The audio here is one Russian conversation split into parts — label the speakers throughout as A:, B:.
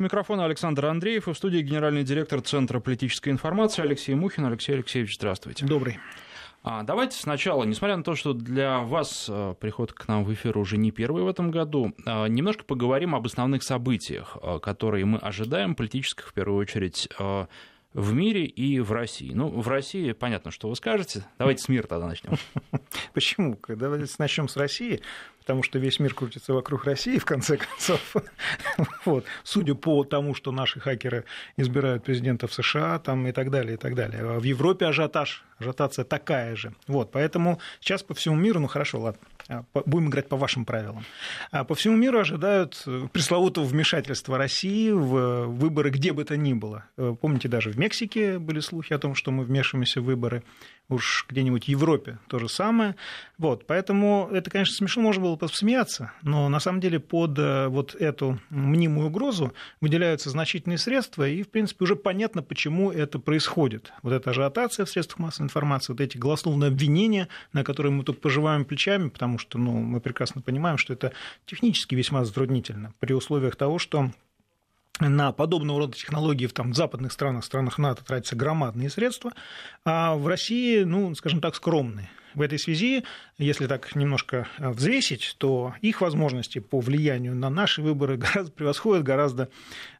A: У микрофона Александр Андреев и в студии генеральный директор Центра политической информации Алексей Мухин. Алексей Алексеевич, здравствуйте.
B: Добрый.
A: А, давайте сначала, несмотря на то, что для вас а, приход к нам в эфир уже не первый в этом году, а, немножко поговорим об основных событиях, а, которые мы ожидаем, политических в первую очередь, в мире и в России. Ну, в России понятно, что вы скажете. Давайте с мира тогда начнем.
B: Почему? Давайте начнем с России, потому что весь мир крутится вокруг России, в конце концов. вот. Судя по тому, что наши хакеры избирают президентов США там, и так далее, и так далее. А в Европе ажиотаж, ажиотация такая же. Вот. Поэтому сейчас по всему миру, ну хорошо, ладно, а, будем играть по вашим правилам. А по всему миру ожидают э, пресловутого вмешательства России в выборы где бы то ни было. Э, помните, даже в Мексике были слухи о том, что мы вмешиваемся в выборы. Уж где-нибудь в Европе то же самое. Вот, поэтому это, конечно, смешно, можно было посмеяться, но на самом деле под э, вот эту мнимую угрозу выделяются значительные средства, и, в принципе, уже понятно, почему это происходит. Вот эта ажиотация в средствах массовой информации, вот эти голословные обвинения, на которые мы только поживаем плечами, потому что ну, мы прекрасно понимаем, что это технически весьма затруднительно при условиях того, что на подобного рода технологии в, там, в западных странах, странах НАТО тратятся громадные средства, а в России, ну, скажем так, скромные. В этой связи, если так немножко взвесить, то их возможности по влиянию на наши выборы гораздо превосходят, гораздо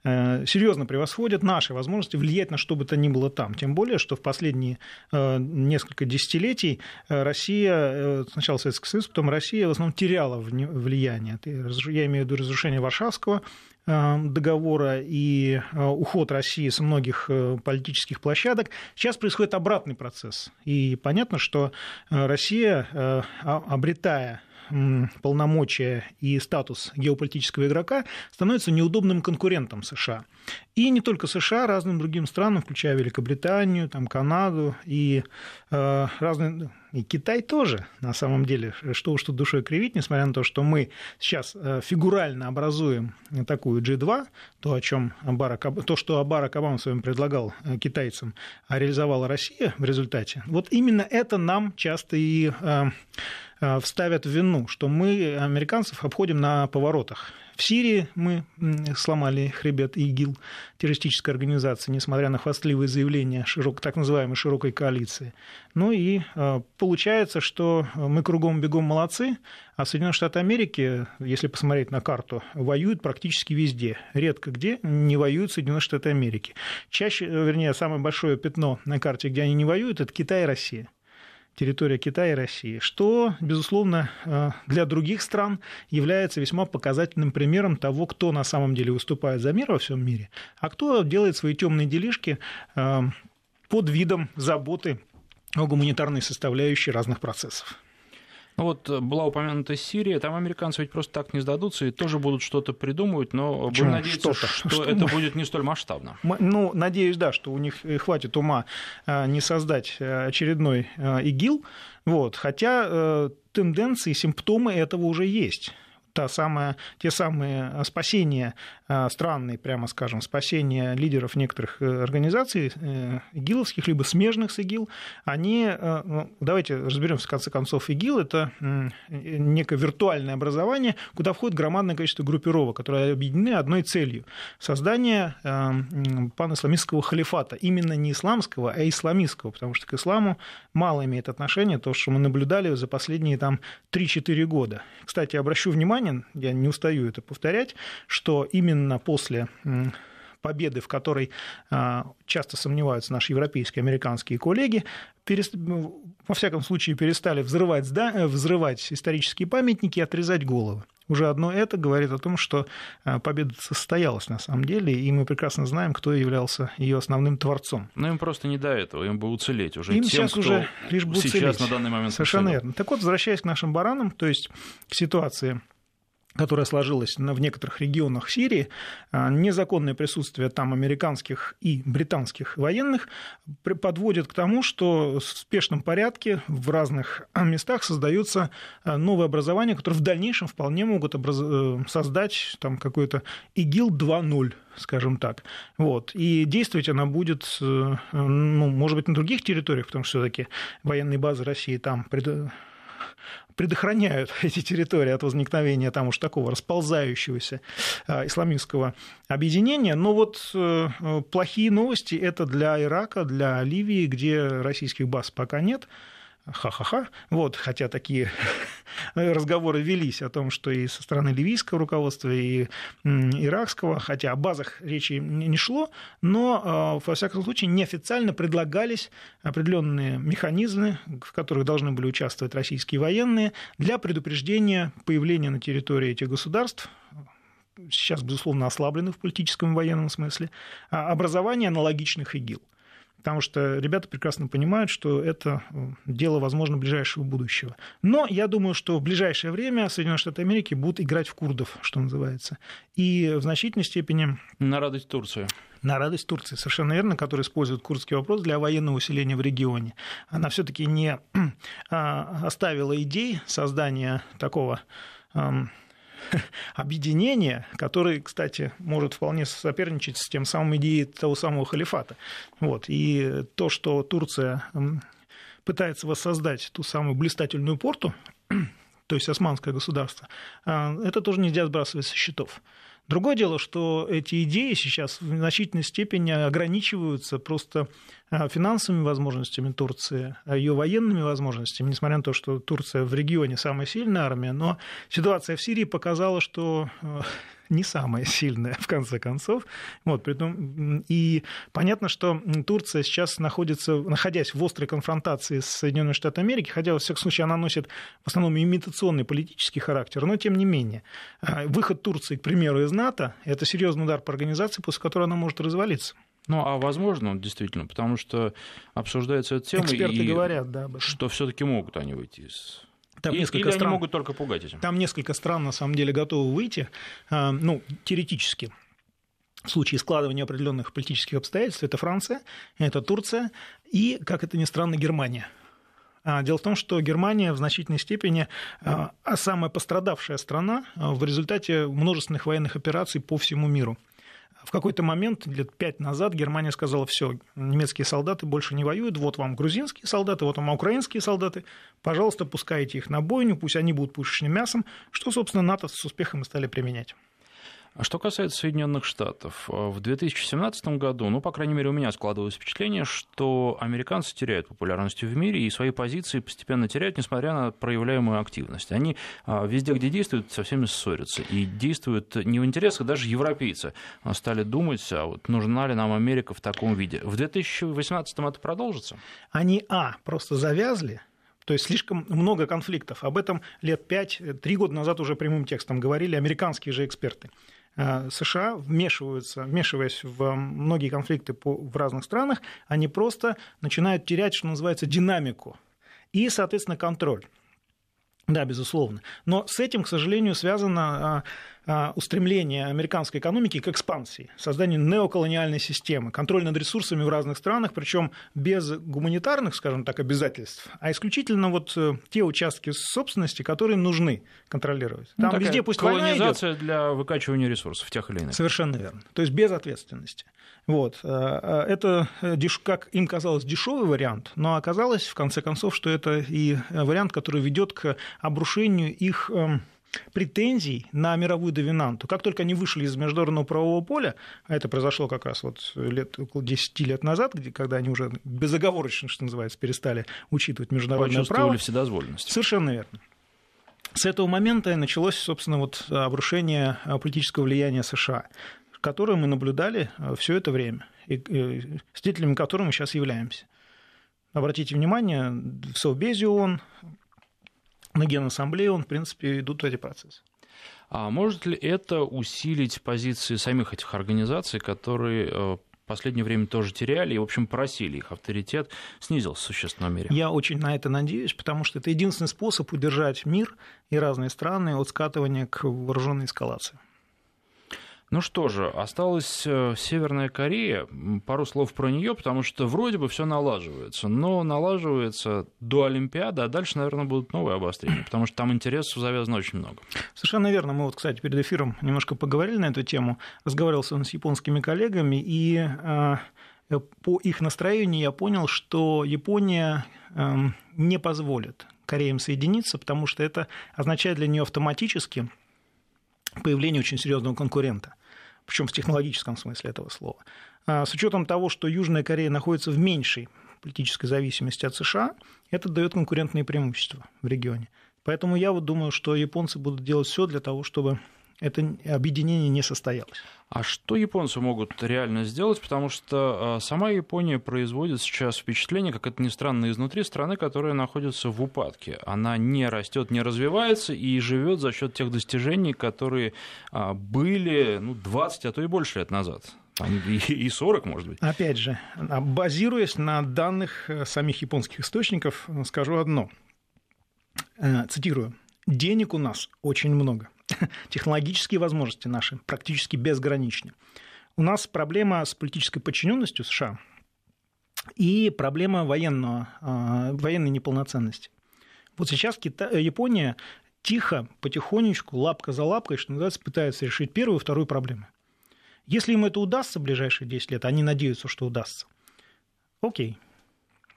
B: э, серьезно превосходят наши возможности влиять на что бы то ни было там. Тем более, что в последние э, несколько десятилетий э, Россия, э, сначала Советский Союз, потом Россия в основном теряла влияние. Я имею в виду разрушение Варшавского Э, договора и э, уход России с многих э, политических площадок, сейчас происходит обратный процесс. И понятно, что Россия, обретая полномочия и статус геополитического игрока становится неудобным конкурентом США. И не только США, разным другим странам, включая Великобританию, там, Канаду и э, разные... И Китай тоже, на самом деле, что уж тут душой кривить, несмотря на то, что мы сейчас э, фигурально образуем такую G2, то, о чем Барак, то, что Барак Обама своим предлагал э, китайцам, а реализовала Россия в результате, вот именно это нам часто и э, вставят в вину, что мы американцев обходим на поворотах. В Сирии мы сломали хребет ИГИЛ, террористической организации, несмотря на хвастливые заявления широк, так называемой широкой коалиции. Ну и э, получается, что мы кругом бегом молодцы, а Соединенные Штаты Америки, если посмотреть на карту, воюют практически везде. Редко где не воюют Соединенные Штаты Америки. Чаще, вернее, самое большое пятно на карте, где они не воюют, это Китай и Россия территория Китая и России, что, безусловно, э, для других стран является весьма показательным примером того, кто на самом деле выступает за мир во всем мире, а кто делает свои темные делишки э, под видом заботы о гуманитарной составляющей разных процессов.
A: Ну вот э, была упомянута Сирия, там американцы ведь просто так не сдадутся и тоже будут что-то придумывать, но Почему? будем надеяться, что, что, что это будет не столь масштабно.
B: Ну, надеюсь, да, что у них хватит ума э, не создать э, очередной ИГИЛ, вот, хотя тенденции, симптомы этого уже есть та самая, те самые э, спасения, э, странные, прямо скажем, спасения лидеров некоторых э, организаций игиловских, либо смежных с ИГИЛ, они, ну, давайте разберемся, в конце концов, ИГИЛ – это некое виртуальное образование, куда входит громадное количество группировок, которые объединены одной целью – создание панисламистского халифата, именно не исламского, а исламистского, потому что к исламу мало имеет отношения то, что мы наблюдали за последние там 3-4 года. Кстати, обращу внимание, я не устаю это повторять, что именно после победы, в которой а, часто сомневаются наши европейские, американские коллеги, перест... Во всяком случае перестали взрывать, зда... Э, взрывать исторические памятники и отрезать головы. Уже одно это говорит о том, что а, победа состоялась на самом деле, и мы прекрасно знаем, кто являлся ее основным творцом.
A: Но им просто не до этого, им бы уцелеть уже.
B: Им тем, сейчас уже лишь бы
A: сейчас
B: уцелеть.
A: на данный момент
B: Совершенно верно. Так вот, возвращаясь к нашим баранам, то есть к ситуации которая сложилась в некоторых регионах Сирии, а, незаконное присутствие там американских и британских военных подводит к тому, что в спешном порядке в разных местах создаются а, новые образования, которые в дальнейшем вполне могут образ... Э, создать там какой-то ИГИЛ 2.0 скажем так. Вот. И действовать она будет, э, ну, может быть, на других территориях, потому что все-таки военные базы России там предохраняют эти территории от возникновения там уж такого расползающегося исламистского объединения. Но вот плохие новости это для Ирака, для Ливии, где российских баз пока нет ха-ха-ха. Вот, хотя такие разговоры велись о том, что и со стороны ливийского руководства, и иракского, хотя о базах речи не шло, но, а, во всяком случае, неофициально предлагались определенные механизмы, в которых должны были участвовать российские военные, для предупреждения появления на территории этих государств сейчас, безусловно, ослаблены в политическом и военном смысле, а, образования аналогичных ИГИЛ потому что ребята прекрасно понимают, что это дело, возможно, ближайшего будущего. Но я думаю, что в ближайшее время Соединенные Штаты Америки будут играть в курдов, что называется. И в значительной степени...
A: На радость Турции.
B: На радость Турции, совершенно верно, которая использует курдский вопрос для военного усиления в регионе. Она все-таки не а, оставила идей создания такого объединение, которое, кстати, может вполне соперничать с тем самым идеей того самого халифата. Вот. И то, что Турция пытается воссоздать ту самую блистательную порту, то есть османское государство, а, это тоже нельзя сбрасывать со счетов. Другое дело, что эти идеи сейчас в значительной степени ограничиваются просто а, финансовыми возможностями Турции, а ее военными возможностями, несмотря на то, что Турция в регионе самая сильная армия, но ситуация в Сирии показала, что а, не самая сильная, в конце концов. Вот, притом, и понятно, что Турция сейчас находится, находясь в острой конфронтации с Соединенными Штатами Америки, хотя, во всяком случае, она носит в основном имитационный политический характер, но тем не менее. А, выход Турции, к примеру, из НАТО – это серьезный удар по организации, после которой она может развалиться.
A: Ну, а возможно, действительно, потому что обсуждается эта тема,
B: Эксперты и говорят, да,
A: что все-таки могут они выйти из
B: там
A: или,
B: несколько
A: или
B: стран,
A: они могут только пугать этим?
B: Там несколько стран, на самом деле, готовы выйти, а, ну, теоретически. В случае складывания определенных политических обстоятельств это Франция, это Турция и, как это ни странно, Германия. А, дело в том, что Германия в значительной степени а, самая пострадавшая страна в результате множественных военных операций по всему миру. В какой-то момент, лет пять назад, Германия сказала, все, немецкие солдаты больше не воюют, вот вам грузинские солдаты, вот вам украинские солдаты, пожалуйста, пускайте их на бойню, пусть они будут пушечным мясом, что, собственно, НАТО с успехом и стали применять.
A: А что касается Соединенных Штатов, э, в 2017 году, ну, по крайней мере, у меня складывалось впечатление, что американцы теряют популярность в мире и свои позиции постепенно теряют, несмотря на проявляемую активность. Они а, везде, где действуют, со всеми ссорятся. И действуют не в интересах, даже европейцы стали думать, а вот нужна ли нам Америка в таком виде. В 2018 это продолжится?
B: Они, а, просто завязли, то есть слишком много конфликтов. Об этом лет пять, три года назад уже прямым текстом говорили американские же эксперты. Э, США вмешиваются, вмешиваясь в многие конфликты в разных странах, они просто начинают терять, что называется, динамику и, соответственно, контроль. Да, безусловно. Но с этим, к сожалению, связано а, устремление американской экономики к экспансии, созданию неоколониальной системы, контроль над ресурсами в разных странах, причем без гуманитарных, скажем так, обязательств, а исключительно вот э, те участки собственности, которые нужны контролировать.
A: Ну, Там ну, везде пусть колонизация идет. для выкачивания ресурсов тех или иных.
B: Совершенно верно. То есть без ответственности. Вот. Э, э, это, как им казалось, дешевый вариант, но оказалось, в конце концов, что это и вариант, который ведет к обрушению их эм, претензий на мировую доминанту. Как только они вышли из международного правового поля, а это произошло как раз вот лет, около 10 лет назад, где, когда они уже безоговорочно, что называется, перестали учитывать международное право.
A: вседозволенность.
B: Совершенно верно. С этого момента началось, собственно, вот обрушение политического влияния США, которое мы наблюдали э, все это время, и, и свидетелями которого мы сейчас являемся. Обратите внимание, в Совбезе ООН на Генассамблее, он, в принципе, идут эти процессы.
A: А может ли это усилить позиции самих этих организаций, которые э, в последнее время тоже теряли и, в общем, просили их авторитет снизился в существенном мере?
B: Я очень на это надеюсь, потому что это единственный способ удержать мир и разные страны от скатывания к вооруженной эскалации.
A: Ну что же, осталась э, Северная Корея. Пару слов про нее, потому что вроде бы все налаживается, но налаживается до Олимпиады, а дальше, наверное, будут новые обострения, потому что там интересов завязано очень много.
B: Совершенно верно. Мы вот, кстати, перед эфиром немножко поговорили на эту тему, разговаривал с японскими коллегами, и э, по их настроению я понял, что Япония эм, не позволит Кореей соединиться, потому что это означает для нее автоматически появление очень серьезного конкурента, причем в технологическом смысле этого слова. А, с учетом того, что Южная Корея находится в меньшей политической зависимости от США, это дает конкурентные преимущества в регионе. Поэтому я вот думаю, что японцы будут делать все для того, чтобы это объединение не состоялось.
A: А что японцы могут реально сделать? Потому что а, сама Япония производит сейчас впечатление, как это ни странно, изнутри страны, которая находится в упадке. Она не растет, не развивается и живет за счет тех достижений, которые а, были ну, 20, а то и больше лет назад. И 40, может быть.
B: Опять же, базируясь на данных э, самих японских источников, скажу одно. Э, цитирую. Денег у нас очень много. Технологические возможности наши практически безграничны. У нас проблема с политической подчиненностью США и проблема военного, э, военной неполноценности. Вот сейчас Китай, Япония тихо, потихонечку, лапка за лапкой, что называется, пытается решить первую и вторую проблему. Если им это удастся в ближайшие 10 лет, они надеются, что удастся, окей,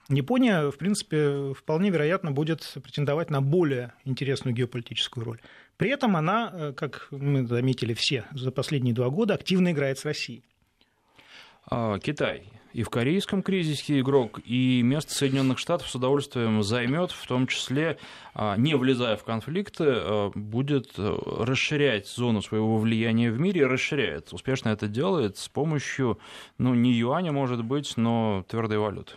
B: Япония, в принципе, вполне вероятно будет претендовать на более интересную геополитическую роль. При этом она, э, как мы заметили все за последние два года, активно играет с Россией.
A: А, Китай и в корейском кризисе игрок, и место Соединенных Штатов с удовольствием займет, в том числе, а, не влезая в конфликты, а, будет э, расширять зону своего влияния в мире, расширяет. Успешно это делает с помощью, ну, не юаня, может быть, но твердой валюты.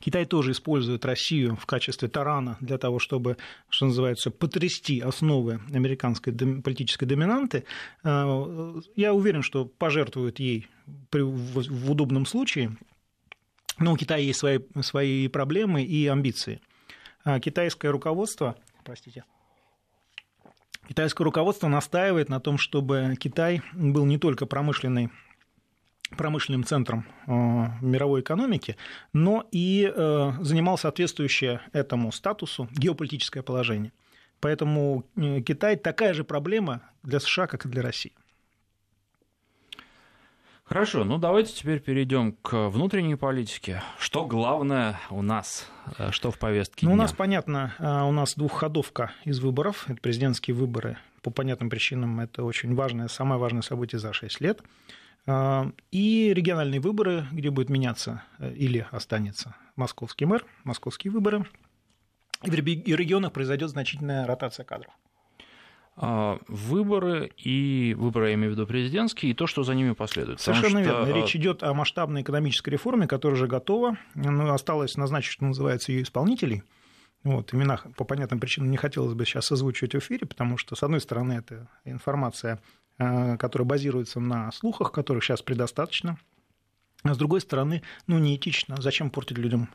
B: Китай тоже использует Россию в качестве тарана для того, чтобы, что называется, потрясти основы американской политической доминанты. А, я уверен, что пожертвуют ей в удобном случае, но у Китая есть свои, свои проблемы и амбиции. А китайское руководство, простите, китайское руководство настаивает на том, чтобы Китай был не только промышленной промышленным центром э, мировой экономики, но и э, занимал соответствующее этому статусу геополитическое положение. Поэтому э, Китай такая же проблема для США, как и для России.
A: Хорошо, ну давайте теперь перейдем к внутренней политике. Что главное у нас, что в повестке
B: ну,
A: дня?
B: У нас, понятно, у нас двухходовка из выборов, это президентские выборы. По понятным причинам это очень важное, самое важное событие за 6 лет. А, и региональные выборы, где будет меняться э, или останется московский мэр, московские выборы. И в регионах произойдет значительная ротация кадров.
A: А, выборы и выборы, я имею в виду президентские, и то, что за ними последует.
B: Совершенно что... верно. Речь идет о масштабной экономической реформе, которая уже готова. Но осталось назначить, что называется, ее исполнителей. Вот, имена по понятным причинам не хотелось бы сейчас озвучивать в эфире, потому что, с одной стороны, это информация Э, которые базируются на слухах, которых сейчас предостаточно. А с другой стороны, ну, неэтично. Зачем портить людям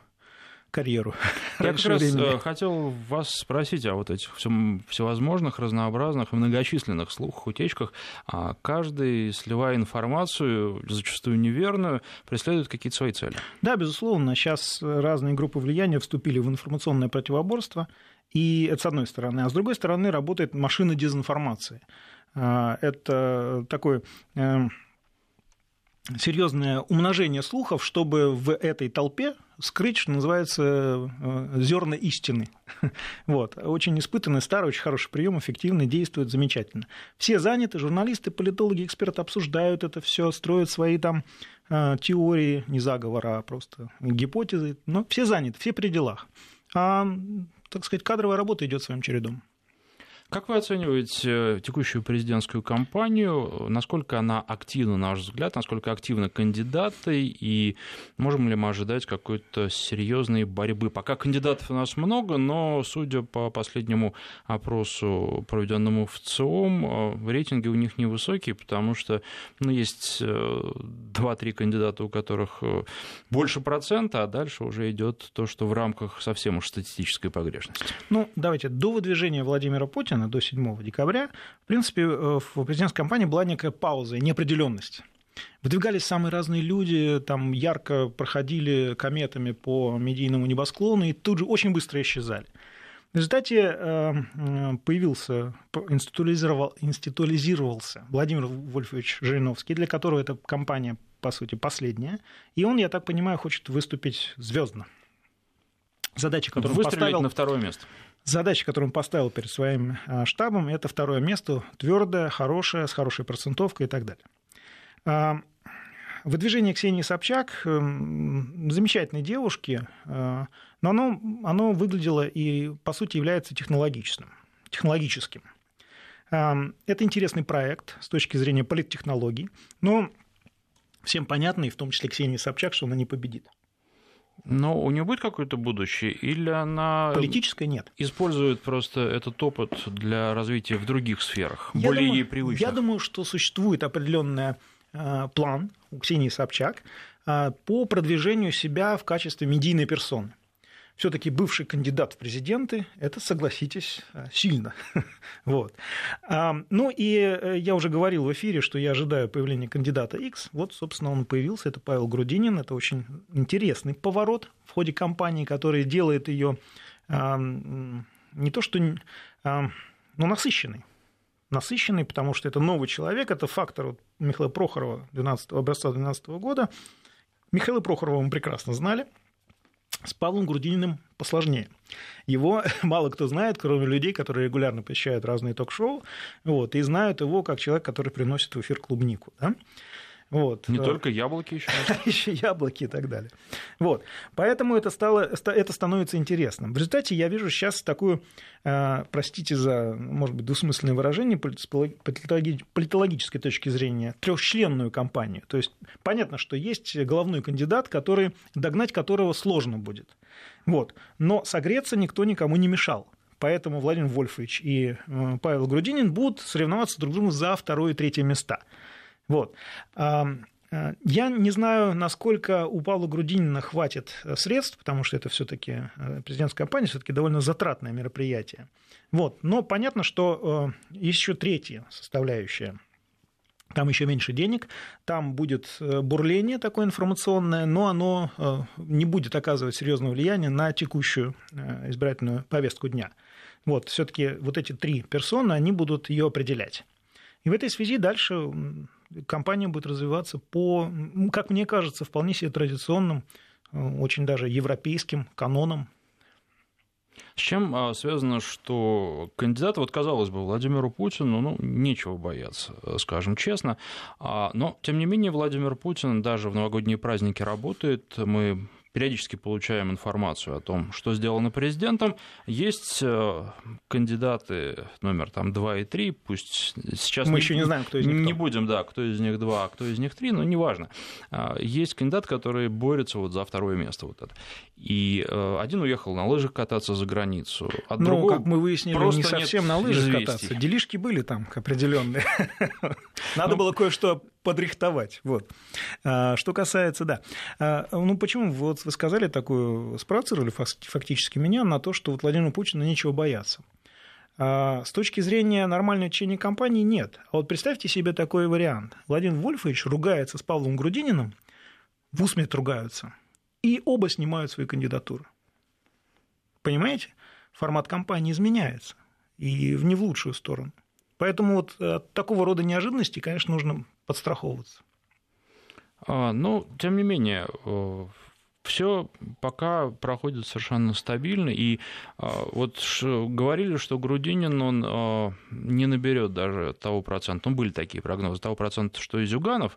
B: карьеру.
A: Я как раз времени. Э, хотел вас спросить о вот этих всевозможных, разнообразных и многочисленных слухах, утечках. А каждый, сливая информацию, зачастую неверную, преследует какие-то свои цели.
B: Да, безусловно. Сейчас разные группы влияния вступили в информационное противоборство. И это с одной стороны. А с другой стороны работает машина дезинформации. А, это такое э, серьезное умножение слухов, чтобы в этой толпе скрыть, что называется, э, зерна истины. Вот. Очень испытанный, старый, очень хороший прием, эффективный, действует замечательно. Все заняты, журналисты, политологи, эксперты обсуждают это все, строят свои там э, теории, не заговора, а просто гипотезы. Но все заняты, все при делах. А, так сказать, кадровая работа идет своим чередом.
A: Как вы оцениваете э, текущую президентскую кампанию? Насколько она активна, на ваш взгляд? Насколько активны кандидаты? И можем ли мы ожидать какой-то серьезной борьбы? Пока кандидатов у нас много, но, судя по последнему опросу, проведенному в ЦИОМ, э, рейтинги у них невысокие, потому что ну, есть 2-3 э, кандидата, у которых больше процента, а дальше уже идет то, что в рамках совсем уж статистической погрешности.
B: Ну, давайте, до выдвижения Владимира Путина до 7 декабря, в принципе, э, в президентской кампании была некая пауза и неопределенность. Выдвигались самые разные люди, там ярко проходили кометами по медийному небосклону и тут же очень быстро исчезали. В результате э, появился, институализировал, институализировался Владимир Вольфович Жириновский, для которого эта кампания, по сути, последняя. И он, я так понимаю, хочет выступить звездно.
A: Задача, которую он поставил... на второе место.
B: Задача, которую он поставил перед своим штабом, это второе место, твердое, хорошее, с хорошей процентовкой и так далее. Выдвижение Ксении Собчак эм, замечательной девушки, но оно, оно выглядело и, по сути, является технологичным, технологическим. Это интересный проект с точки зрения политтехнологий, но всем понятно, и в том числе Ксении Собчак, что она не победит.
A: Но у нее будет какое-то будущее, или она
B: политическое нет.
A: Использует просто этот опыт для развития в других сферах, я более думаю, ей привычных.
B: Я думаю, что существует определенный э, план у Ксении Собчак э, по продвижению себя в качестве медийной персоны все-таки бывший кандидат в президенты, это, согласитесь, э, сильно. вот. Ну и э, я уже говорил в эфире, что я ожидаю появления кандидата X. Вот, собственно, он появился. Это Павел Грудинин. Это очень интересный поворот в ходе кампании, который делает ее не то что но насыщенной насыщенный, потому что это новый человек, это фактор вот Михаила Прохорова 12, образца 2012 года. Михаила Прохорова мы прекрасно знали – с Павлом Грудининым посложнее. Его мало кто знает, кроме людей, которые регулярно посещают разные ток-шоу, вот, и знают его как человек, который приносит в эфир клубнику. Да?
A: Вот. Не только яблоки еще.
B: еще яблоки и так далее. Вот. Поэтому это, стало, это становится интересным. В результате я вижу сейчас такую, э, простите за, может быть, двусмысленное выражение, с политологической точки зрения, трехчленную кампанию. То есть понятно, что есть головной кандидат, который, догнать которого сложно будет. Вот. Но согреться никто никому не мешал. Поэтому Владимир Вольфович и э, Павел Грудинин будут соревноваться друг с другом за второе и третье места. Вот. Э, я не знаю, насколько у Павла Грудинина хватит э, средств, потому что это все-таки э, президентская кампания, все-таки довольно затратное мероприятие. Вот. Но понятно, что еще третья составляющая. Там еще меньше денег, там будет бурление такое информационное, но оно не будет оказывать серьезного влияния на текущую избирательную повестку дня. Вот, все-таки вот эти три персоны, они будут ее определять. И в этой связи дальше компания будет развиваться по, как мне кажется, вполне себе традиционным, э, очень даже европейским канонам.
A: С чем а, связано, что кандидат, вот казалось бы, Владимиру Путину, ну, нечего бояться, скажем честно, а, но, тем не менее, Владимир Путин даже в новогодние праздники работает, мы периодически получаем информацию о том, что сделано президентом. Есть э, кандидаты номер там 2 и 3, пусть сейчас...
B: Мы не, еще не знаем, кто из них
A: Не кто. будем, да, кто из них 2, а кто из них 3, но неважно. А, есть кандидат, который борется вот за второе место. Вот это. И э, один уехал на лыжах кататься за границу,
B: а ну, другого как мы выяснили, не совсем на лыжах известий. кататься. Делишки были там определенные. Надо ну. было кое-что подрихтовать. Вот. А, что касается, да. А, ну, почему вот вы сказали такую, спровоцировали фактически меня на то, что вот Владимиру Путину нечего бояться. А, с точки зрения нормального течения кампании нет. А вот представьте себе такой вариант. Владимир Вольфович ругается с Павлом Грудининым, в усмерть ругаются, и оба снимают свои кандидатуры. Понимаете? Формат кампании изменяется, и не в лучшую сторону. Поэтому вот от такого рода неожиданностей, конечно, нужно подстраховываться.
A: А, но, тем не менее, э, все пока проходит совершенно стабильно. И а, вот говорили, что Грудинин, он а, не наберет даже того процента, ну, были такие прогнозы, того процента, что и Зюганов,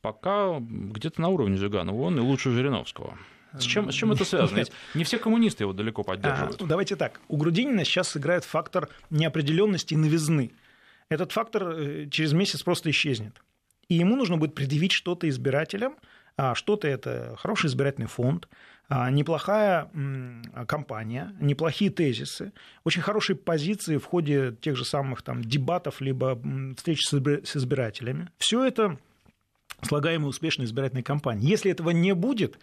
A: пока где-то на уровне Зюганова, он и лучше Жириновского. С чем, с чем это связано? Ведь не все коммунисты его далеко поддерживают.
B: А, давайте так. У Грудинина сейчас играет фактор неопределенности и новизны. Этот фактор э, через месяц просто исчезнет. И ему нужно будет предъявить что-то избирателям, а что-то это хороший избирательный фонд, а, неплохая кампания, неплохие тезисы, очень хорошие позиции в ходе тех же самых там, дебатов либо встреч с избирателями. Все это слагаемые успешной избирательной кампании. Если этого не будет,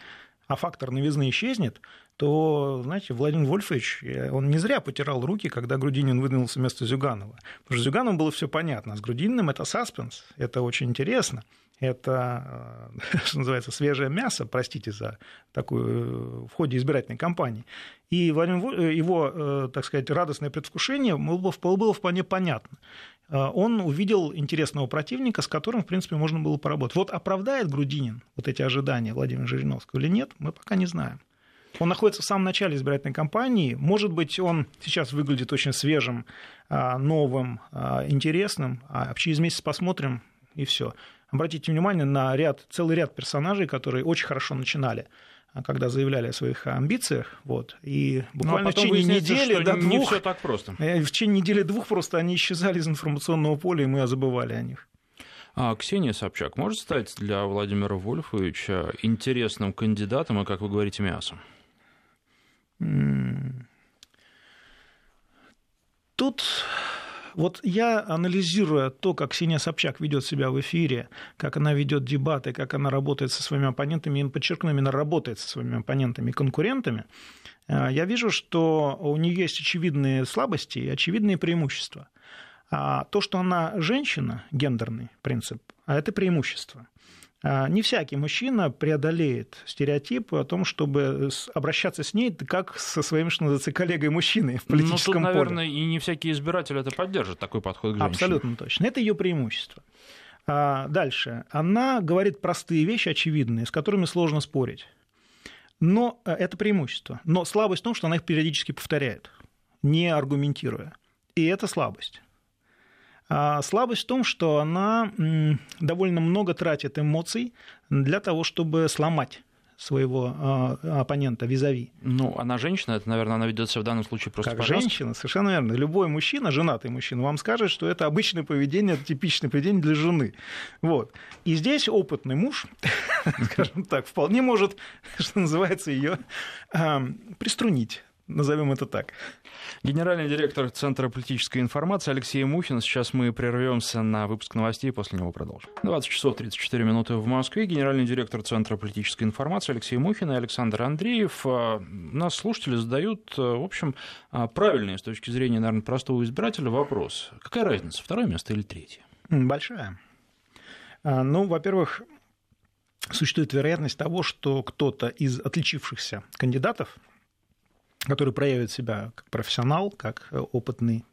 B: а фактор новизны исчезнет, то, знаете, Владимир Вольфович, э, он не зря потирал руки, когда Грудинин выдвинулся вместо Зюганова. Потому что Зюганову было все понятно, а с Грудининым это саспенс, это очень интересно. Это, э, что называется, свежее мясо, простите за такую, э, в ходе избирательной кампании. И Владимир, его, так сказать, радостное предвкушение было, было вполне понятно. Он увидел интересного противника, с которым, в принципе, можно было поработать. Вот оправдает Грудинин вот эти ожидания Владимира Жириновского или нет, мы пока не знаем. Он находится в самом начале избирательной кампании. Может быть, он сейчас выглядит очень свежим, а, новым, а, интересным. А через месяц посмотрим, и все. Обратите внимание на ряд, целый ряд персонажей, которые очень хорошо начинали когда заявляли о своих амбициях, вот, и
A: ну, буквально а в течение недели до двух, все так просто.
B: Э, в течение недели двух просто они исчезали из информационного поля, и мы забывали о них.
A: А Ксения Собчак может стать для Владимира Вольфовича интересным кандидатом и, как вы говорите, мясом?
B: Тут вот я, анализируя то, как Ксения Собчак ведет себя в эфире, как она ведет дебаты, как она работает со своими оппонентами, и подчеркну, именно работает со своими оппонентами конкурентами, э, я вижу, что у нее есть очевидные слабости и очевидные преимущества. А то, что она женщина, гендерный принцип, а это преимущество. А, не всякий мужчина преодолеет стереотипы о том, чтобы обращаться с ней как со своим, что называется, коллегой-мужчиной в политическом
A: ну, тут,
B: поле.
A: наверное, и не всякий избиратель это поддержит, такой подход к женщине.
B: Абсолютно точно. Это ее преимущество. А, дальше. Она говорит простые вещи, очевидные, с которыми сложно спорить. Но э, это преимущество. Но слабость в том, что она их периодически повторяет, не аргументируя. И это слабость. А слабость в том, что она довольно много тратит эмоций для того, чтобы сломать своего а, оппонента визави.
A: Ну, она женщина, это, наверное, она ведет себя в данном случае просто
B: Как женщина, совершенно верно. Любой мужчина, женатый мужчина, вам скажет, что это обычное поведение, это типичное поведение для жены. Вот. И здесь опытный муж, скажем так, вполне может, что называется, ее приструнить назовем это так.
A: Генеральный директор Центра политической информации Алексей Мухин. Сейчас мы прервемся на выпуск новостей, после него продолжим. 20 часов 34 минуты в Москве. Генеральный директор Центра политической информации Алексей Мухин и Александр Андреев. А, нас слушатели задают, а, в общем, а, правильные с точки зрения, наверное, простого избирателя вопрос. Какая разница, второе место или третье?
B: Большая. Ну, во-первых, существует вероятность того, что кто-то из отличившихся кандидатов который проявит себя как профессионал, как э, опытный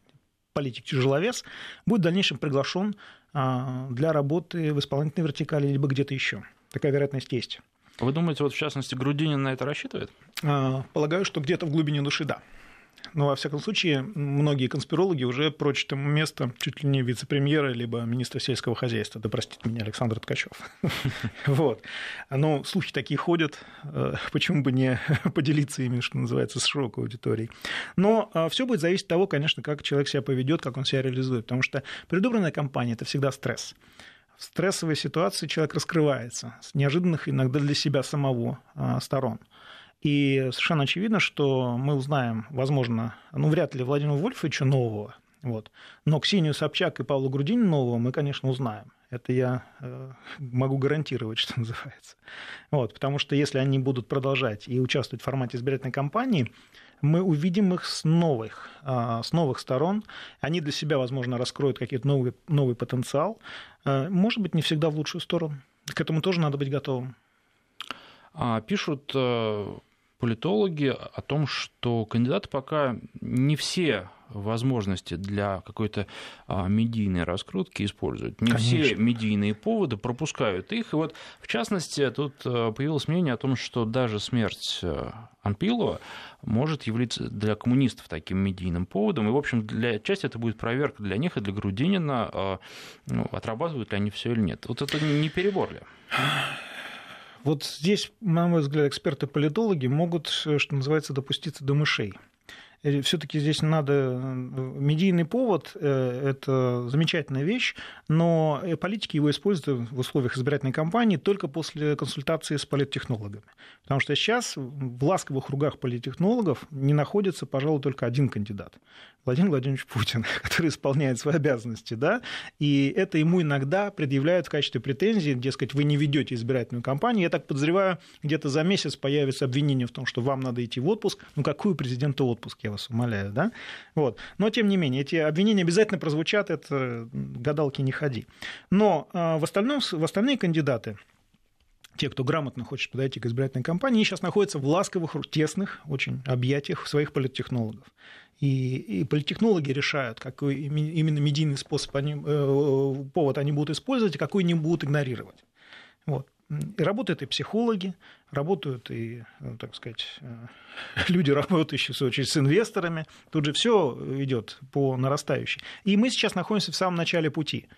B: политик-тяжеловес, будет в дальнейшем приглашен а, для работы в исполнительной вертикали либо где-то еще. Такая вероятность есть.
A: Вы думаете, вот в частности Грудинин на это рассчитывает?
B: А, полагаю, что где-то в глубине души да. Но, во всяком случае, многие конспирологи уже прочат ему место чуть ли не вице-премьера, либо министра сельского хозяйства. Да простит меня Александр Ткачев. Вот. Но слухи такие ходят. Э, почему бы не поделиться ими, что называется, с широкой аудиторией. Но а, все будет зависеть от того, конечно, как человек себя поведет, как он себя реализует. Потому что предубранная кампания – это всегда стресс. В стрессовой ситуации человек раскрывается с неожиданных иногда для себя самого а, сторон. И совершенно очевидно, что мы узнаем, возможно, ну, вряд ли Владимира Вольфовича нового, вот. Но Ксению Собчак и Павла Грудинина нового мы, конечно, узнаем. Это я э, могу гарантировать, что называется. Вот, потому что если они будут продолжать и участвовать в формате избирательной кампании, мы увидим их с новых, э, с новых сторон. Они для себя, возможно, раскроют какой-то новый, новый потенциал. Э, может быть, не всегда в лучшую сторону. К этому тоже надо быть готовым.
A: А, пишут политологи о том, что кандидаты пока не все возможности для какой-то а, медийной раскрутки используют. Не Конечно. все медийные поводы пропускают их. И вот, в частности, тут а, появилось мнение о том, что даже смерть а, Анпилова может являться для коммунистов таким медийным поводом. И, в общем, для части это будет проверка для них и для Грудинина, ну, отрабатывают ли они все или нет. Вот это не перебор ли?
B: Вот здесь, на мой взгляд, эксперты-политологи могут, что называется, допуститься до мышей. Э, все-таки здесь надо э, медийный повод э, это замечательная вещь, но политики его используют в условиях избирательной кампании только после консультации с политтехнологами. Потому что сейчас в ласковых кругах политтехнологов не находится, пожалуй, только один кандидат. Владимир Владимирович Путин, который исполняет свои обязанности, да, и это ему иногда предъявляют в качестве претензии, дескать, вы не ведете избирательную кампанию. Я так подозреваю, где-то за месяц появится обвинение в том, что вам надо идти в отпуск. Ну, какой у президента отпуск, я вас умоляю, да? Вот. Но, тем не менее, эти обвинения обязательно прозвучат, это гадалки не ходи. Но а, в, остальном, в остальные кандидаты, те, кто грамотно хочет подойти к избирательной кампании, сейчас находятся в ласковых, тесных очень объятиях своих политтехнологов. И, и политтехнологи решают, какой именно медийный способ они, э, повод они будут использовать, и какой не будут игнорировать. Вот. И работают и психологи, работают и, так сказать, люди, работающие, в свою очередь, с инвесторами. Тут же все идет по нарастающей. И мы сейчас находимся в самом начале пути.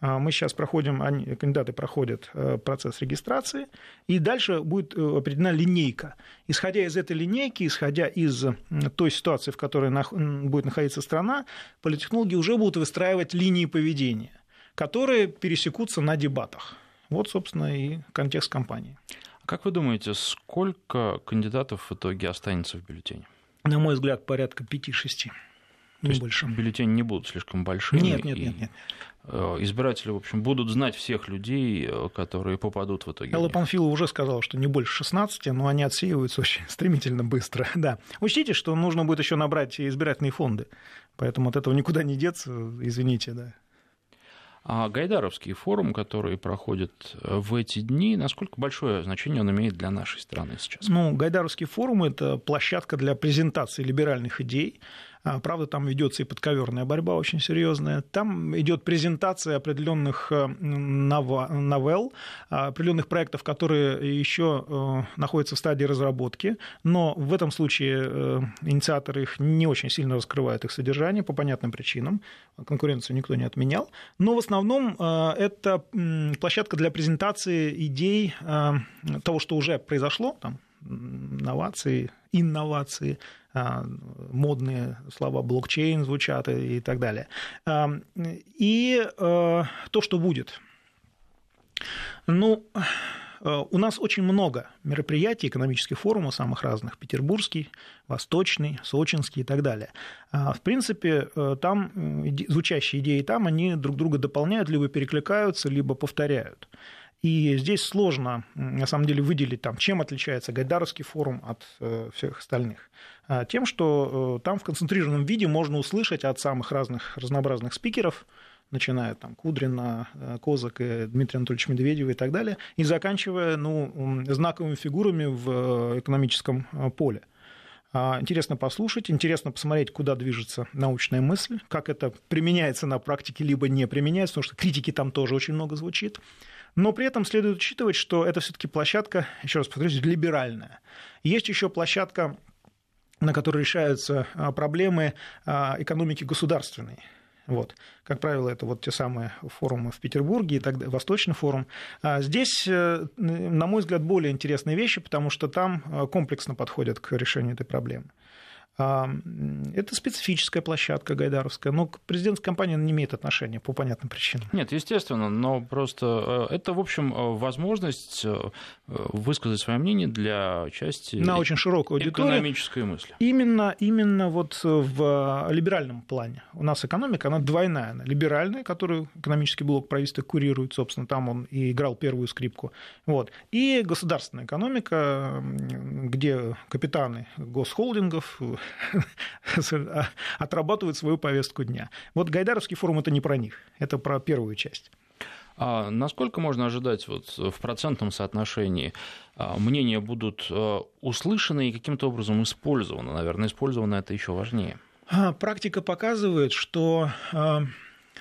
B: А, мы сейчас проходим, они, кандидаты проходят э, процесс регистрации, и дальше будет э, определена линейка. Исходя из этой линейки, исходя из той ситуации, в которой будет находиться страна, политтехнологи уже будут выстраивать линии поведения, которые пересекутся на дебатах. Вот, собственно, и контекст кампании.
A: Как вы думаете, сколько кандидатов в итоге останется в бюллетене?
B: На мой взгляд, порядка 5-6.
A: Не больше. Бюллетени не будут слишком большими.
B: Нет, нет, нет, нет.
A: Э, избиратели, в общем, будут знать всех людей, э, которые попадут в итоге.
B: Элла Панфилова уже сказала, что не больше 16, но они отсеиваются очень стремительно быстро. Да. Учтите, что нужно будет еще набрать избирательные фонды, поэтому от этого никуда не деться, извините, да.
A: А Гайдаровский форум, который проходит э, в эти дни, насколько большое значение он имеет для нашей страны сейчас?
B: Ну, Гайдаровский форум – это площадка для презентации либеральных идей, правда, там ведется и подковерная борьба очень серьезная. Там идет презентация определенных э, новелл, а, определенных проектов, которые еще э, находятся в стадии разработки, но в этом случае э, инициаторы их не очень сильно раскрывают их содержание по понятным причинам. Конкуренцию никто не отменял. Но в основном это площадка для презентации идей того, что уже произошло, там, новации, инновации, а, модные слова блокчейн звучат и так далее. А, и а, то, что будет. Ну, у нас очень много мероприятий, экономических форумов самых разных, петербургский, восточный, сочинский и так далее. В принципе, там звучащие идеи там, они друг друга дополняют, либо перекликаются, либо повторяют. И здесь сложно, на самом деле, выделить, там, чем отличается Гайдаровский форум от э, всех остальных. А тем, что э, там в концентрированном виде можно услышать от самых разных разнообразных спикеров, начиная там Кудрина, э, Козак, Дмитрия Анатольевича Медведева и так далее, и заканчивая ну, знаковыми фигурами в экономическом поле. А, интересно послушать, интересно посмотреть, куда движется научная мысль, как это применяется на практике, либо не применяется, потому что критики там тоже очень много звучит. Но при этом следует учитывать, что это все-таки площадка, еще раз повторюсь, либеральная. Есть еще площадка, на которой решаются а, проблемы а, экономики государственной. Вот. Как правило, это вот те самые форумы в Петербурге и так далее, Восточный форум. А здесь, э, на мой взгляд, более интересные вещи, потому что там комплексно подходят к решению этой проблемы. Это специфическая площадка гайдаровская, но к президентской кампании она не имеет отношения по понятным причинам.
A: Нет, естественно, но просто э, это, в общем, э, возможность э, высказать свое мнение для части
B: на очень широкую аудиторию.
A: экономической мысли.
B: Именно, именно вот в либеральном плане. У нас экономика, она двойная. Она либеральная, которую экономический блок правительства курирует, собственно, там он и играл первую скрипку. Вот. И государственная экономика, где капитаны госхолдингов, отрабатывают свою повестку дня. Вот Гайдаровский форум это не про них, это про первую часть.
A: А насколько можно ожидать вот в процентном соотношении а, мнения будут а, услышаны и каким-то образом использованы? Наверное, использовано это еще важнее.
B: А, практика показывает, что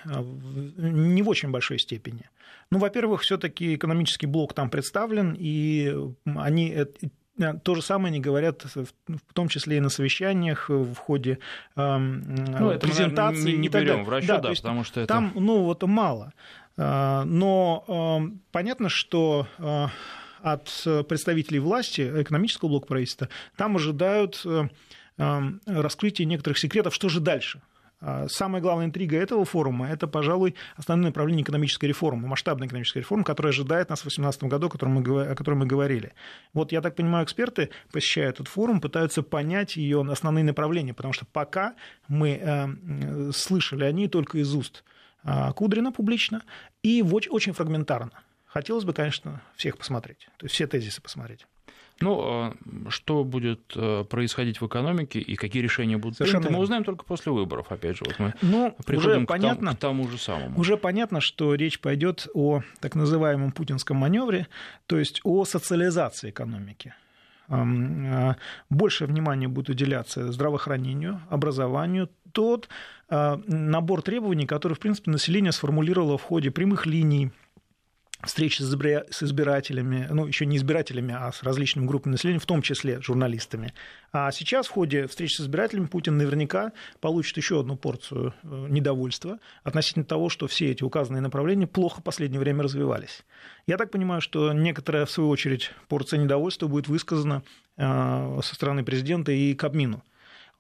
B: не в очень большой степени. Ну, во-первых, все-таки экономический блок там представлен, и они то же самое они говорят, в том числе и на совещаниях, в ходе ну, презентации.
A: Не, не берем в расчет, да, да потому что это...
B: Там, ну, вот мало. Но понятно, что от представителей власти, экономического блока правительства, там ожидают раскрытия некоторых секретов, что же дальше. А самая главная интрига этого форума – это, пожалуй, основное направление экономической реформы, масштабной экономической реформы, которая ожидает нас в 2018 году, о котором, мы, о котором мы говорили. Вот, я так понимаю, эксперты, посещая этот форум, пытаются понять ее основные направления, потому что пока мы э, слышали они только из уст э, Кудрина публично и очень фрагментарно. Хотелось бы, конечно, всех посмотреть, то есть все тезисы посмотреть.
A: Ну, а что будет э, происходить в экономике и какие решения будут Совершенно приняты, мы узнаем только после выборов, опять же. Вот мы
B: ну, уже понятно,
A: к, тому, к тому же самому.
B: Уже понятно, что речь пойдет о так называемом путинском маневре, то есть о социализации экономики. А, больше внимания будет уделяться здравоохранению, образованию, тот а, набор требований, который, в принципе, население сформулировало в ходе прямых линий, встречи с избирателями, ну, еще не избирателями, а с различными группами населения, в том числе журналистами. А сейчас в ходе встречи с избирателями Путин наверняка получит еще одну порцию э, недовольства относительно того, что все эти указанные направления плохо в последнее время развивались. Я так понимаю, что некоторая, в свою очередь, порция недовольства будет высказана э, со стороны президента и Кабмину.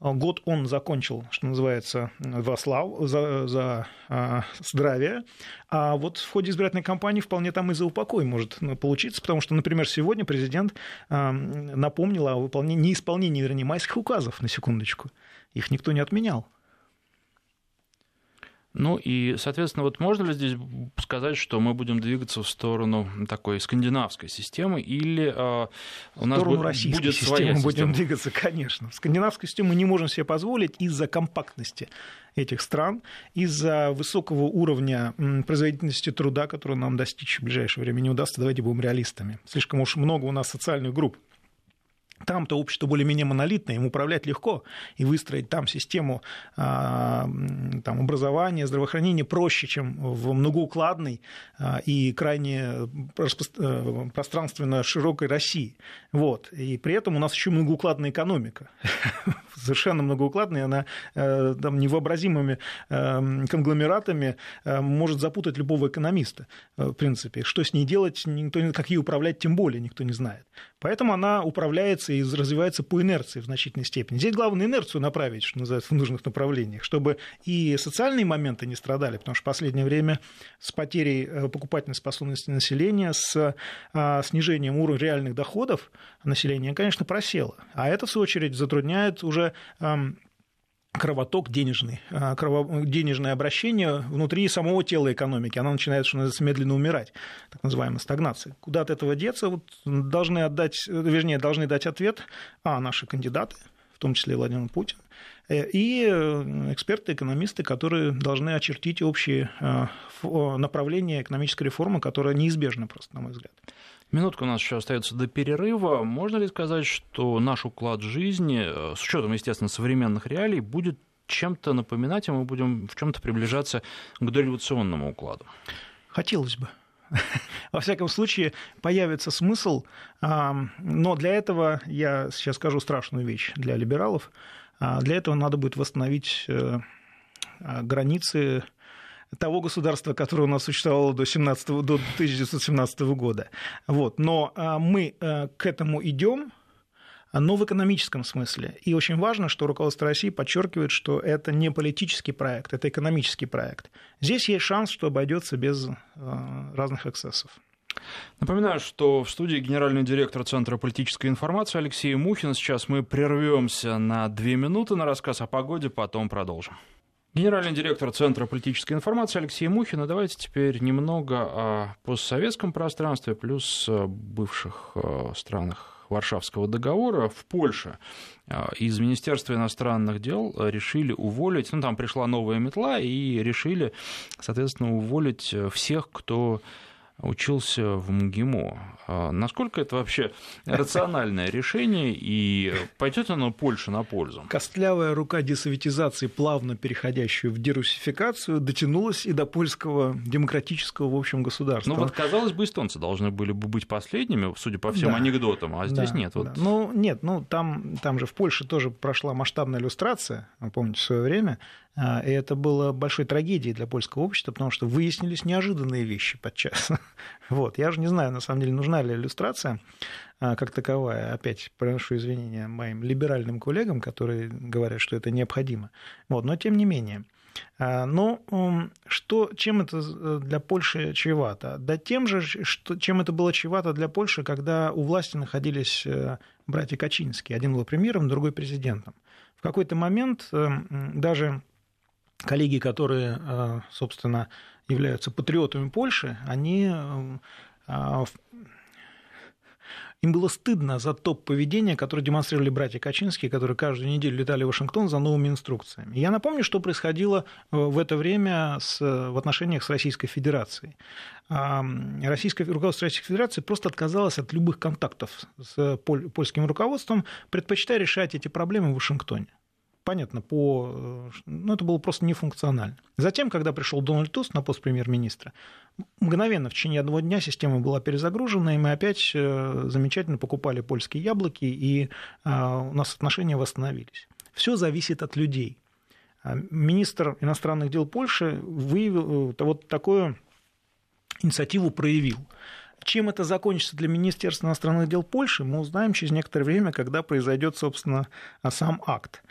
B: Год он закончил, что называется, во славу, за, за а, здравие. А вот в ходе избирательной кампании вполне там и за упокой может ну, получиться, потому что, например, сегодня президент а, напомнил о выполнении, неисполнении, вернее, майских указов, на секундочку. Их никто не отменял.
A: Ну и, соответственно, вот можно ли здесь сказать, что мы будем двигаться в сторону такой скандинавской системы или э, у нас
B: будет,
A: российской
B: будет системы своя система? будем двигаться, конечно. В скандинавской системе мы не можем себе позволить из-за компактности этих стран, из-за высокого уровня производительности труда, который нам достичь в ближайшее время не удастся, давайте будем реалистами. Слишком уж много у нас социальных групп там-то общество более-менее монолитное, им управлять легко, и выстроить там систему а, там, образования, здравоохранения проще, чем в многоукладной а, и крайне э, пространственно широкой России. Вот. И при этом у нас еще многоукладная экономика. Совершенно многоукладная, она э, там, невообразимыми э, конгломератами может запутать любого экономиста, в принципе. Что с ней делать, никто, как ей управлять, тем более никто не знает. Поэтому она управляется и развивается по инерции в значительной степени. Здесь главное инерцию направить, что называется, в нужных направлениях, чтобы и социальные моменты не страдали, потому что в последнее время с потерей э, покупательной способности населения, с а, снижением уровня реальных доходов населения, конечно, просело. А это, в свою очередь, затрудняет уже кровоток денежный, а, крово, денежное обращение внутри самого тела экономики. Она начинает, что называется, медленно умирать, так называемая стагнация. Куда от этого деться? Вот должны отдать, вернее, должны дать ответ, а, наши кандидаты, в том числе Владимир Путин, э, и э, эксперты, экономисты, которые должны очертить общие э, направления экономической реформы, которая неизбежна просто, на мой взгляд.
A: Минутка у нас еще остается до перерыва. Можно ли сказать, что наш уклад жизни, э, с учетом, естественно, современных реалий, будет чем-то напоминать, и мы будем в чем-то приближаться к дореволюционному укладу?
B: Хотелось бы. Во всяком случае, появится смысл, но для этого я сейчас скажу страшную вещь для либералов. А, для этого надо будет восстановить э, границы того государства, которое у нас существовало до, 17, до 1917 года. Вот. Но а, мы э, к этому идем, но в экономическом смысле. И очень важно, что руководство России подчеркивает, что это не политический проект, это экономический проект. Здесь есть шанс, что обойдется без э, разных эксцессов.
A: Напоминаю, что в студии генеральный директор Центра политической информации Алексей Мухин. Сейчас мы прервемся на две минуты на рассказ о погоде, потом продолжим. Генеральный директор Центра политической информации Алексей Мухин. Давайте теперь немного о постсоветском пространстве плюс бывших э, странах Варшавского договора в Польше э, из Министерства иностранных дел решили уволить, ну там пришла новая метла и решили, соответственно, уволить всех, кто учился в МГИМО. А насколько это вообще рациональное решение и пойдет оно Польше на пользу?
B: Костлявая рука десоветизации, плавно переходящую в дерусификацию, дотянулась и до польского демократического, в общем, государства.
A: Ну вот, казалось бы, эстонцы должны были бы быть последними, судя по всем да. анекдотам, а здесь да, нет. Вот... Да.
B: Ну, нет, ну там, там же в Польше тоже прошла масштабная иллюстрация, вы помните, в свое время, и это было большой трагедией для польского общества, потому что выяснились неожиданные вещи подчас. Вот. Я же не знаю, на самом деле, нужна ли иллюстрация а, как таковая. Опять приношу извинения моим либеральным коллегам, которые говорят, что это необходимо. Вот. Но тем не менее. А, но что, чем это э, для Польши чревато? Да тем же, что, чем это было чревато для Польши, когда у власти находились э, братья Качинские. Один был премьером, другой президентом. В какой-то момент э, даже коллеги, которые, э, собственно, являются патриотами Польши, они э, а, им было стыдно за то поведение, которое демонстрировали братья Качинские, которые каждую неделю летали в Вашингтон за новыми инструкциями. Я напомню, что происходило э, в это время с, в отношениях с Российской Федерацией. Российское руководство Российской Федерации просто отказалось от любых контактов с польским руководством, предпочитая решать эти проблемы в Вашингтоне понятно, по... ну, это было просто нефункционально. Затем, когда пришел Дональд Туск на пост премьер-министра, мгновенно в течение одного дня система была перезагружена, и мы опять э, замечательно покупали польские яблоки, и а, у нас отношения восстановились. Все зависит от людей. А, министр иностранных дел Польши выявил, э, вот такую инициативу проявил. Чем это закончится для Министерства иностранных дел Польши, мы узнаем через некоторое время, когда произойдет, собственно, сам акт.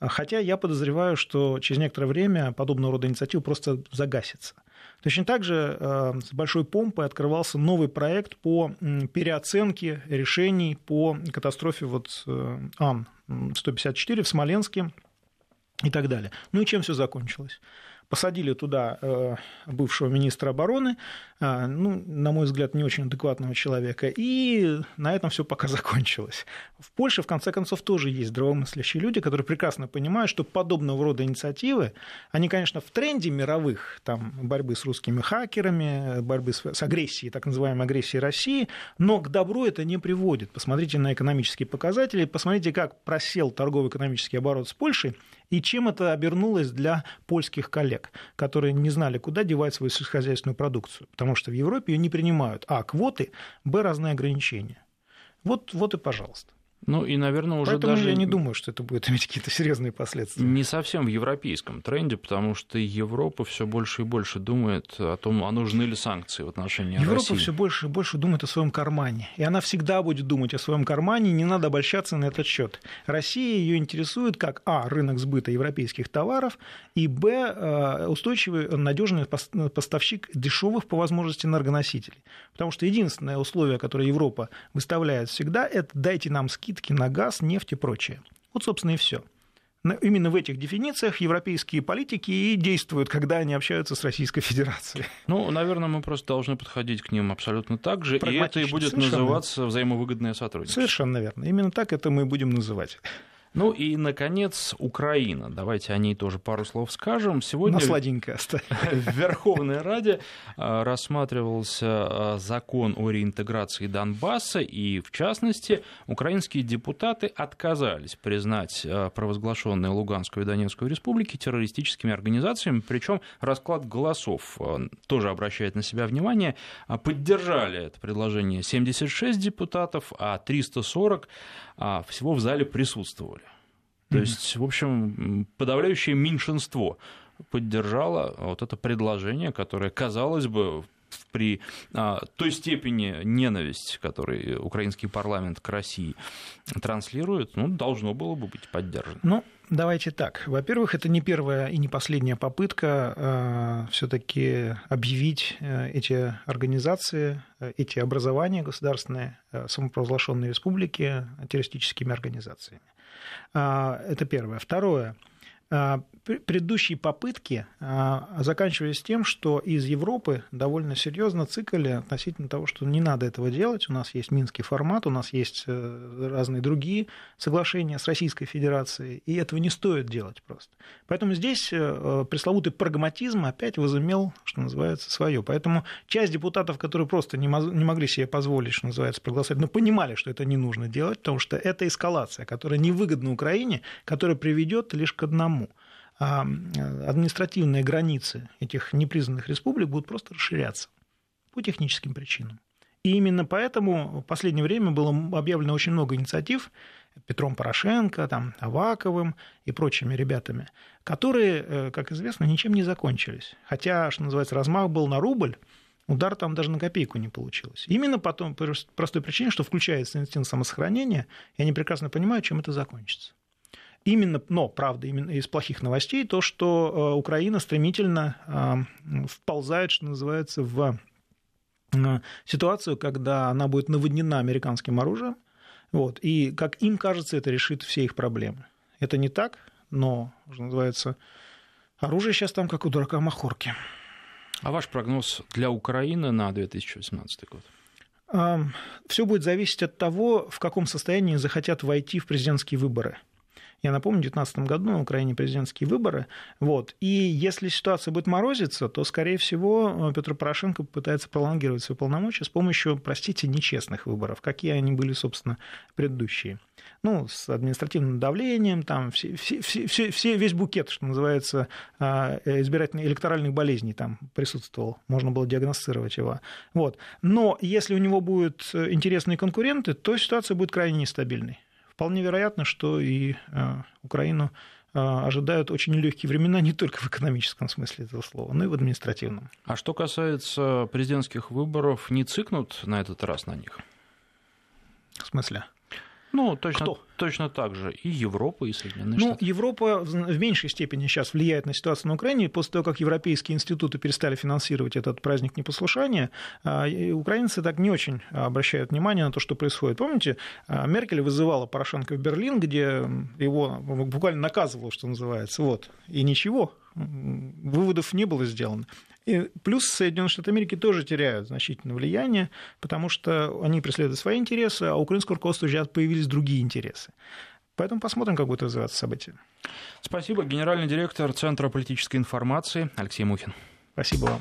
B: Хотя я подозреваю, что через некоторое время подобного рода инициатива просто загасится. Точно так же э, с большой помпой открывался новый проект по переоценке решений по катастрофе вот э, Ан-154 в Смоленске и так далее. Ну и чем все закончилось? Посадили туда э, бывшего министра обороны, э, ну, на мой взгляд, не очень адекватного человека, и на этом все пока закончилось. В Польше, в конце концов, тоже есть здравомыслящие люди, которые прекрасно понимают, что подобного рода инициативы, они, конечно, в тренде мировых, там, борьбы с русскими хакерами, борьбы с, с агрессией, так называемой агрессией России, но к добру это не приводит. Посмотрите на экономические показатели, посмотрите, как просел торгово-экономический оборот с Польшей, и чем это обернулось для польских коллег, которые не знали, куда девать свою сельскохозяйственную продукцию, потому что в Европе ее не принимают, а квоты, б разные ограничения. Вот, вот и пожалуйста.
A: Ну и, наверное, уже
B: Поэтому
A: даже...
B: я не думаю, что это будет иметь какие-то серьезные последствия.
A: Не совсем в европейском тренде, потому что Европа все больше и больше думает о том, а нужны ли санкции в отношении
B: Европа
A: России.
B: все больше и больше думает о своем кармане. И она всегда будет думать о своем кармане, не надо обольщаться на этот счет. Россия ее интересует как А. рынок сбыта европейских товаров, и Б. Э, устойчивый, надежный поставщик дешевых по возможности энергоносителей. Потому что единственное условие, которое Европа выставляет всегда, это дайте нам скидки скидки на газ, нефть и прочее. Вот, собственно, и все. Именно в этих дефинициях европейские политики и действуют, когда они общаются с Российской Федерацией.
A: Ну, наверное, мы просто должны подходить к ним абсолютно так же, и это и будет Совершенно. называться взаимовыгодное сотрудничество.
B: Совершенно верно. Именно так это мы будем называть.
A: Ну и, наконец, Украина. Давайте о ней тоже пару слов скажем.
B: Сегодня На сладенькое
A: в Верховной Раде а, рассматривался а, закон о реинтеграции Донбасса, и, в частности, украинские депутаты отказались признать а, провозглашенные Луганскую и Донецкую республики террористическими организациями, причем расклад голосов тоже обращает на себя внимание. Поддержали это предложение 76 депутатов, а 340 всего в зале присутствовали. То есть, в общем, подавляющее меньшинство поддержало вот это предложение, которое, казалось бы, при а, той степени ненависти, которую украинский парламент к России транслирует, ну, должно было бы быть поддержано.
B: Ну, давайте так. Во-первых, это не первая и не последняя попытка а, все-таки объявить эти организации, а, эти образования государственные, а, самопровозглашенные республики террористическими организациями. А, это первое. Второе. А, предыдущие попытки а, заканчивались тем, что из Европы довольно серьезно цикали относительно того, что не надо этого делать. У нас есть минский формат, у нас есть э, разные другие соглашения с Российской Федерацией, и этого не стоит делать просто. Поэтому здесь э, пресловутый прагматизм опять возымел, что называется, свое. Поэтому часть депутатов, которые просто не могли себе позволить, что называется, проголосовать, но понимали, что это не нужно делать, потому что это эскалация, которая невыгодна Украине, которая приведет лишь к одному – административные границы этих непризнанных республик будут просто расширяться по техническим причинам. И именно поэтому в последнее время было объявлено очень много инициатив Петром Порошенко, там, Аваковым и прочими ребятами, которые, э, как известно, ничем не закончились. Хотя, что называется, размах был на рубль, удар там даже на копейку не получилось. Именно потом, по простой причине, что включается инстинкт самосохранения, и они прекрасно понимают, чем это закончится. Именно, но, правда, именно из плохих новостей то, что э, Украина стремительно э, вползает, что называется, в э, ситуацию, когда она будет наводнена американским оружием, вот, и, как им кажется, это решит все их проблемы. Это не так, но, что называется, оружие сейчас там как у дурака Махорки.
A: А ваш прогноз для Украины на 2018 год?
B: Все будет зависеть от того, в каком состоянии захотят войти в президентские выборы – Я напомню, в 2019 году на Украине президентские выборы. Вот. И если ситуация будет морозиться, то, скорее всего, Петр Порошенко попытается пролонгировать свои полномочия с помощью, простите, нечестных выборов, какие они были, собственно, предыдущие ну, с административным давлением, там все, все, все, все, весь букет, что называется, а, избирательных электоральных болезней там присутствовал, можно было диагностировать его. Вот. Но если у него будут интересные конкуренты, то ситуация будет крайне нестабильной. Вполне вероятно, что и а, Украину а, ожидают очень нелегкие времена не только в экономическом смысле этого слова, но и в административном.
A: А что касается президентских выборов, не цикнут на этот раз на них?
B: В смысле?
A: Ну, точно, Кто? точно так же. И Европа, и Соединенные
B: ну,
A: Штаты.
B: Европа в меньшей степени сейчас влияет на ситуацию на Украине. После того, как европейские институты перестали финансировать этот праздник непослушания, а, украинцы так не очень обращают внимание на то, что происходит. Помните, а, Меркель вызывала Порошенко в Берлин, где его буквально наказывала, что называется. Вот. И ничего, выводов не было сделано. И плюс Соединенные Штаты Америки тоже теряют значительное влияние, потому что они преследуют свои интересы, а у украинского руководства сейчас появились другие интересы. Поэтому посмотрим, как будет развиваться события.
A: Спасибо. Генеральный директор Центра политической информации Алексей Мухин.
B: Спасибо вам.